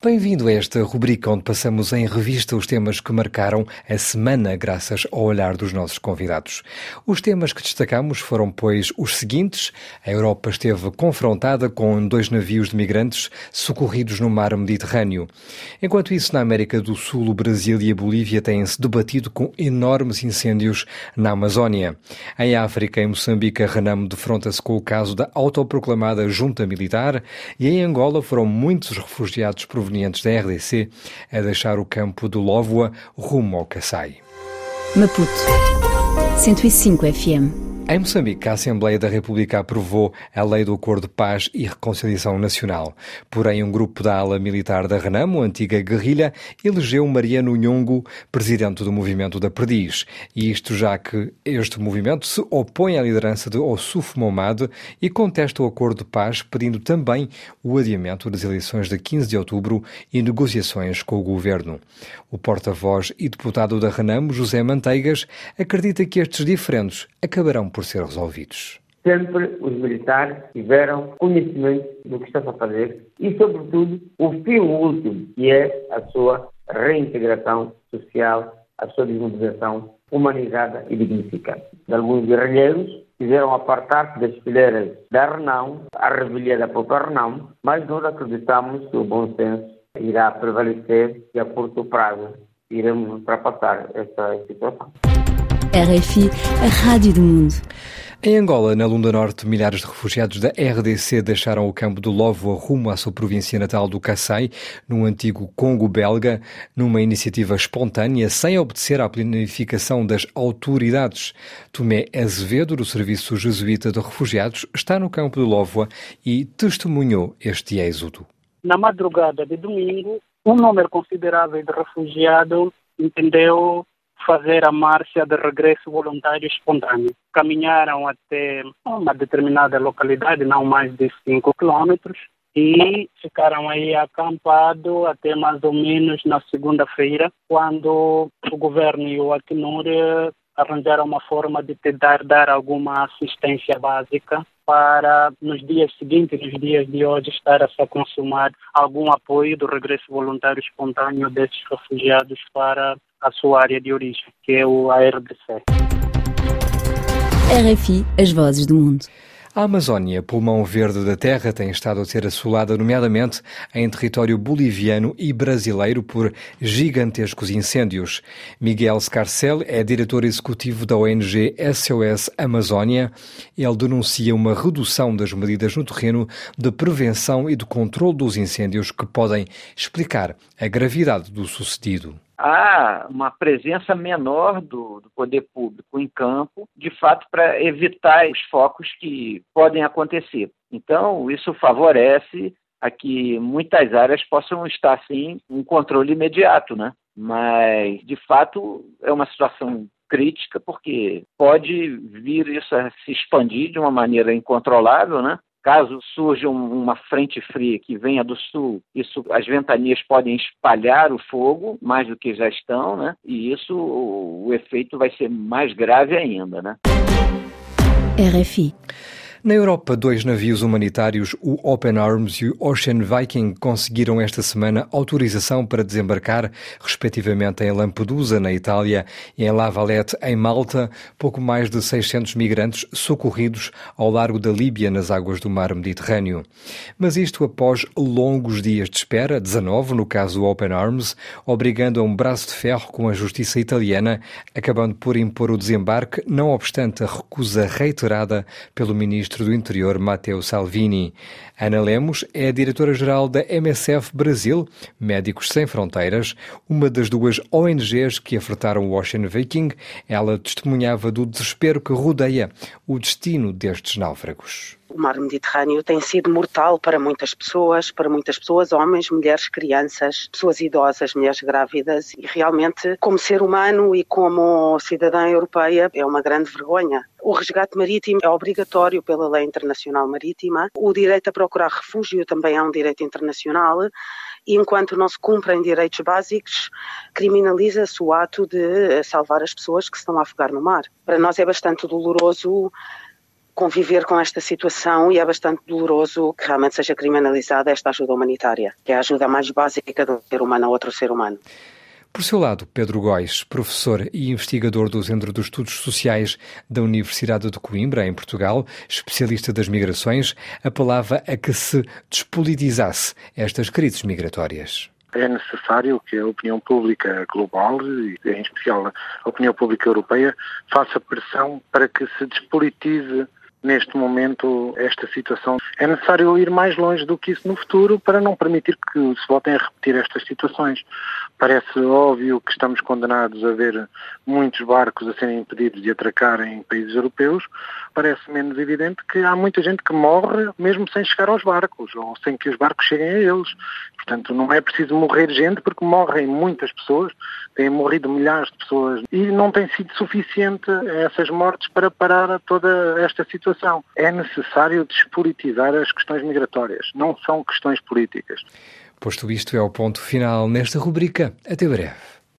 Bem-vindo a esta rubrica onde passamos em revista os temas que marcaram a semana graças ao olhar dos nossos convidados. Os temas que destacamos foram, pois, os seguintes. A Europa esteve confrontada com dois navios de migrantes socorridos no mar Mediterrâneo. Enquanto isso, na América do Sul, o Brasil e a Bolívia têm-se debatido com enormes incêndios na Amazónia. Em África, em Moçambique, a Renamo defronta-se com o caso da autoproclamada junta militar e em Angola foram muitos refugiados provenientes provenientes da RDC a deixar o campo do Lóvoa rumo ao Kassai. Maputo 105 FM em Moçambique, a Assembleia da República aprovou a Lei do Acordo de Paz e Reconciliação Nacional. Porém, um grupo da ala militar da Renamo, antiga guerrilha, elegeu Mariano Nhongo presidente do movimento da Perdiz. E isto já que este movimento se opõe à liderança de Ossuf Momad e contesta o acordo de paz, pedindo também o adiamento das eleições de 15 de outubro e negociações com o governo. O porta-voz e deputado da Renamo, José Manteigas, acredita que estes diferentes acabarão por ser resolvidos sempre os militares tiveram conhecimento do que está a fazer e, sobretudo, o fim último, que é a sua reintegração social, a sua desmobilização humanizada e dignificada. Alguns guerrilheiros quiseram apartar-se das fileiras da Renão, a revelia da própria Renão, mas nós acreditamos que o bom senso irá prevalecer e a curto prazo iremos ultrapassar esta situação. RFI, a Rádio do Mundo. Em Angola, na Lunda Norte, milhares de refugiados da RDC deixaram o campo do Lovo rumo à sua província natal do Kassai, no antigo Congo belga, numa iniciativa espontânea, sem obedecer à planificação das autoridades. Tomé Azevedo, do Serviço Jesuíta de Refugiados, está no campo do Lovo e testemunhou este êxodo. Na madrugada de domingo, um número considerável de refugiados entendeu fazer a marcha de regresso voluntário espontâneo. Caminharam até uma determinada localidade, não mais de 5 quilômetros, e ficaram aí acampados até mais ou menos na segunda-feira, quando o governo e o Acnur arranjaram uma forma de tentar dar alguma assistência básica para nos dias seguintes, nos dias de hoje, estar a se consumar algum apoio do regresso voluntário espontâneo desses refugiados para a sua área de origem, que é o ARDC. RFI, as vozes do mundo. A Amazónia, pulmão verde da Terra, tem estado a ser assolada, nomeadamente em território boliviano e brasileiro, por gigantescos incêndios. Miguel Scarcel é diretor executivo da ONG SOS Amazónia. Ele denuncia uma redução das medidas no terreno de prevenção e de controle dos incêndios que podem explicar a gravidade do sucedido há uma presença menor do, do, poder público em campo, de fato, para evitar os focos que podem acontecer. Então, isso favorece a que muitas áreas possam estar, sim, um controle imediato, né? Mas, de fato, é uma situação crítica, porque pode vir isso a se expandir de uma maneira incontrolável, né? Caso surja uma frente fria que venha do sul, isso, as ventanias podem espalhar o fogo mais do que já estão, né? E isso, o, o efeito vai ser mais grave ainda, né? RFI. Na Europa, dois navios humanitários, o Open Arms e o Ocean Viking, conseguiram esta semana autorização para desembarcar, respectivamente em Lampedusa, na Itália, e em La Valette, em Malta, pouco mais de 600 migrantes socorridos ao largo da Líbia, nas águas do mar Mediterrâneo. Mas isto após longos dias de espera, 19 no caso do Open Arms, obrigando a um braço de ferro com a justiça italiana, acabando por impor o desembarque, não obstante a recusa reiterada pelo ministro Ministro do Interior Matteo Salvini. Ana Lemos é a diretora-geral da MSF Brasil, Médicos Sem Fronteiras, uma das duas ONGs que afetaram o Ocean Viking. Ela testemunhava do desespero que rodeia o destino destes náufragos. O mar Mediterrâneo tem sido mortal para muitas pessoas, para muitas pessoas, homens, mulheres, crianças, pessoas idosas, mulheres grávidas e realmente como ser humano e como cidadã europeia é uma grande vergonha. O resgate marítimo é obrigatório pela lei internacional marítima. O direito a procurar refúgio também é um direito internacional e enquanto não se cumprem direitos básicos, criminaliza-se o ato de salvar as pessoas que estão a afogar no mar. Para nós é bastante doloroso conviver com esta situação e é bastante doloroso que realmente seja criminalizada esta ajuda humanitária, que é a ajuda mais básica de um ser humano a outro ser humano. Por seu lado, Pedro Góis, professor e investigador do Centro de Estudos Sociais da Universidade de Coimbra, em Portugal, especialista das migrações, apelava a que se despolitizasse estas crises migratórias. É necessário que a opinião pública global, e em especial a opinião pública europeia, faça pressão para que se despolitize neste momento esta situação. É necessário ir mais longe do que isso no futuro para não permitir que se voltem a repetir estas situações. Parece óbvio que estamos condenados a ver muitos barcos a serem impedidos de atracar em países europeus. Parece menos evidente que há muita gente que morre mesmo sem chegar aos barcos ou sem que os barcos cheguem a eles. Portanto, não é preciso morrer gente porque morrem muitas pessoas, têm morrido milhares de pessoas e não tem sido suficiente essas mortes para parar toda esta É necessário despolitizar as questões migratórias, não são questões políticas. Posto isto é o ponto final nesta rubrica. Até breve.